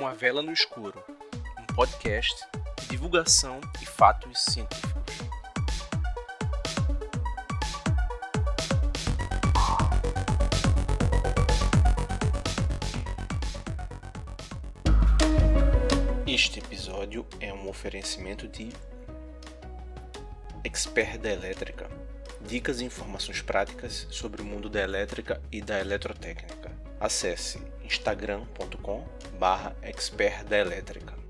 Uma Vela no Escuro, um podcast de divulgação e fatos científicos. Este episódio é um oferecimento de Expert da Elétrica. Dicas e informações práticas sobre o mundo da elétrica e da eletrotécnica. Acesse instagram.com barra expert da elétrica.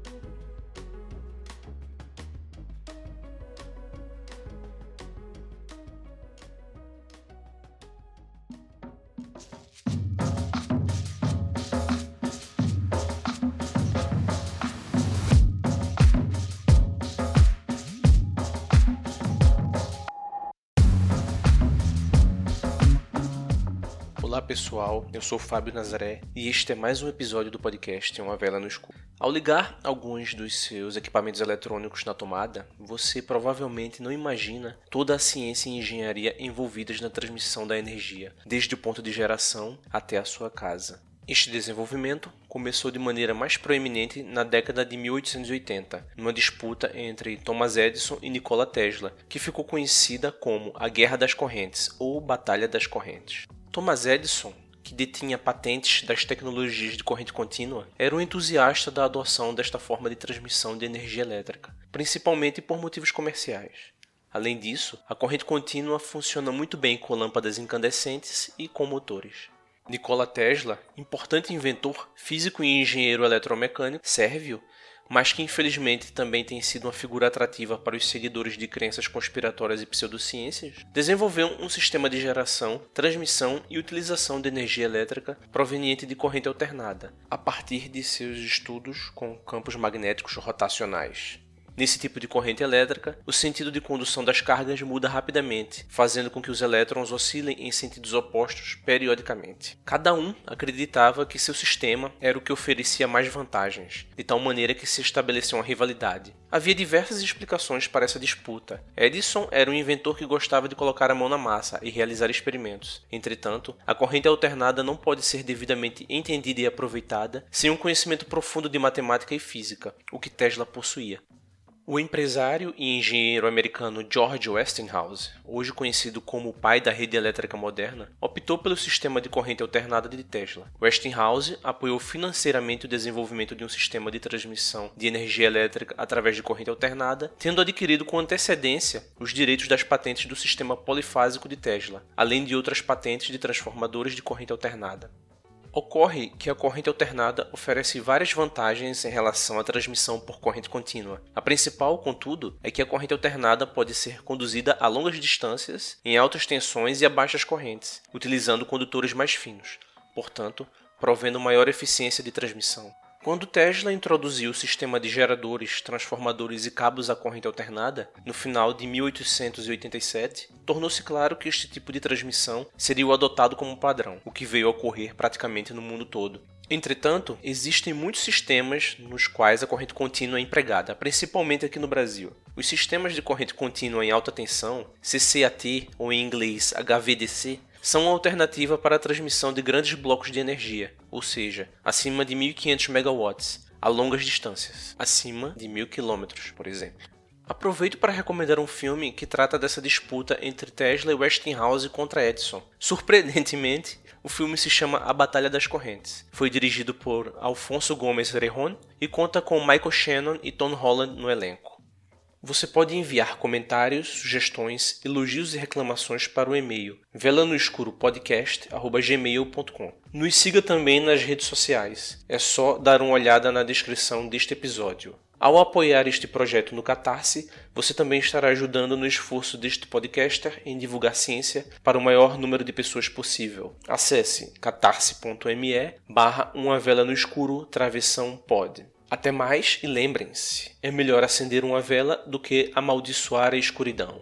Olá pessoal, eu sou Fábio Nazaré e este é mais um episódio do podcast Uma Vela no Escuro. Ao ligar alguns dos seus equipamentos eletrônicos na tomada, você provavelmente não imagina toda a ciência e engenharia envolvidas na transmissão da energia, desde o ponto de geração até a sua casa. Este desenvolvimento começou de maneira mais proeminente na década de 1880, numa disputa entre Thomas Edison e Nikola Tesla, que ficou conhecida como a Guerra das Correntes ou Batalha das Correntes. Thomas Edison, que detinha patentes das tecnologias de corrente contínua, era um entusiasta da adoção desta forma de transmissão de energia elétrica, principalmente por motivos comerciais. Além disso, a corrente contínua funciona muito bem com lâmpadas incandescentes e com motores. Nikola Tesla, importante inventor, físico e engenheiro eletromecânico sérvio, mas que infelizmente também tem sido uma figura atrativa para os seguidores de crenças conspiratórias e pseudociências, desenvolveu um sistema de geração, transmissão e utilização de energia elétrica proveniente de corrente alternada, a partir de seus estudos com campos magnéticos rotacionais. Nesse tipo de corrente elétrica, o sentido de condução das cargas muda rapidamente, fazendo com que os elétrons oscilem em sentidos opostos periodicamente. Cada um acreditava que seu sistema era o que oferecia mais vantagens, de tal maneira que se estabeleceu uma rivalidade. Havia diversas explicações para essa disputa. Edison era um inventor que gostava de colocar a mão na massa e realizar experimentos. Entretanto, a corrente alternada não pode ser devidamente entendida e aproveitada sem um conhecimento profundo de matemática e física, o que Tesla possuía. O empresário e engenheiro americano George Westinghouse, hoje conhecido como o pai da rede elétrica moderna, optou pelo sistema de corrente alternada de Tesla. Westinghouse apoiou financeiramente o desenvolvimento de um sistema de transmissão de energia elétrica através de corrente alternada, tendo adquirido com antecedência os direitos das patentes do sistema polifásico de Tesla, além de outras patentes de transformadores de corrente alternada. Ocorre que a corrente alternada oferece várias vantagens em relação à transmissão por corrente contínua. A principal, contudo, é que a corrente alternada pode ser conduzida a longas distâncias, em altas tensões e a baixas correntes, utilizando condutores mais finos, portanto, provendo maior eficiência de transmissão. Quando Tesla introduziu o sistema de geradores, transformadores e cabos à corrente alternada, no final de 1887, tornou-se claro que este tipo de transmissão seria o adotado como padrão, o que veio a ocorrer praticamente no mundo todo. Entretanto, existem muitos sistemas nos quais a corrente contínua é empregada, principalmente aqui no Brasil. Os sistemas de corrente contínua em alta tensão, CCAT ou em inglês HVDC, são uma alternativa para a transmissão de grandes blocos de energia, ou seja, acima de 1500 megawatts, a longas distâncias, acima de 1000 km, por exemplo. Aproveito para recomendar um filme que trata dessa disputa entre Tesla e Westinghouse contra Edison. Surpreendentemente, o filme se chama A Batalha das Correntes. Foi dirigido por Alfonso Gomes Rejon e conta com Michael Shannon e Tom Holland no elenco. Você pode enviar comentários, sugestões, elogios e reclamações para o e-mail velanoescuropodcast@gmail.com. Nos siga também nas redes sociais. É só dar uma olhada na descrição deste episódio. Ao apoiar este projeto no Catarse, você também estará ajudando no esforço deste podcaster em divulgar ciência para o maior número de pessoas possível. Acesse catarse.me barra uma vela no escuro travessão pod. Até mais e lembrem-se: é melhor acender uma vela do que amaldiçoar a escuridão.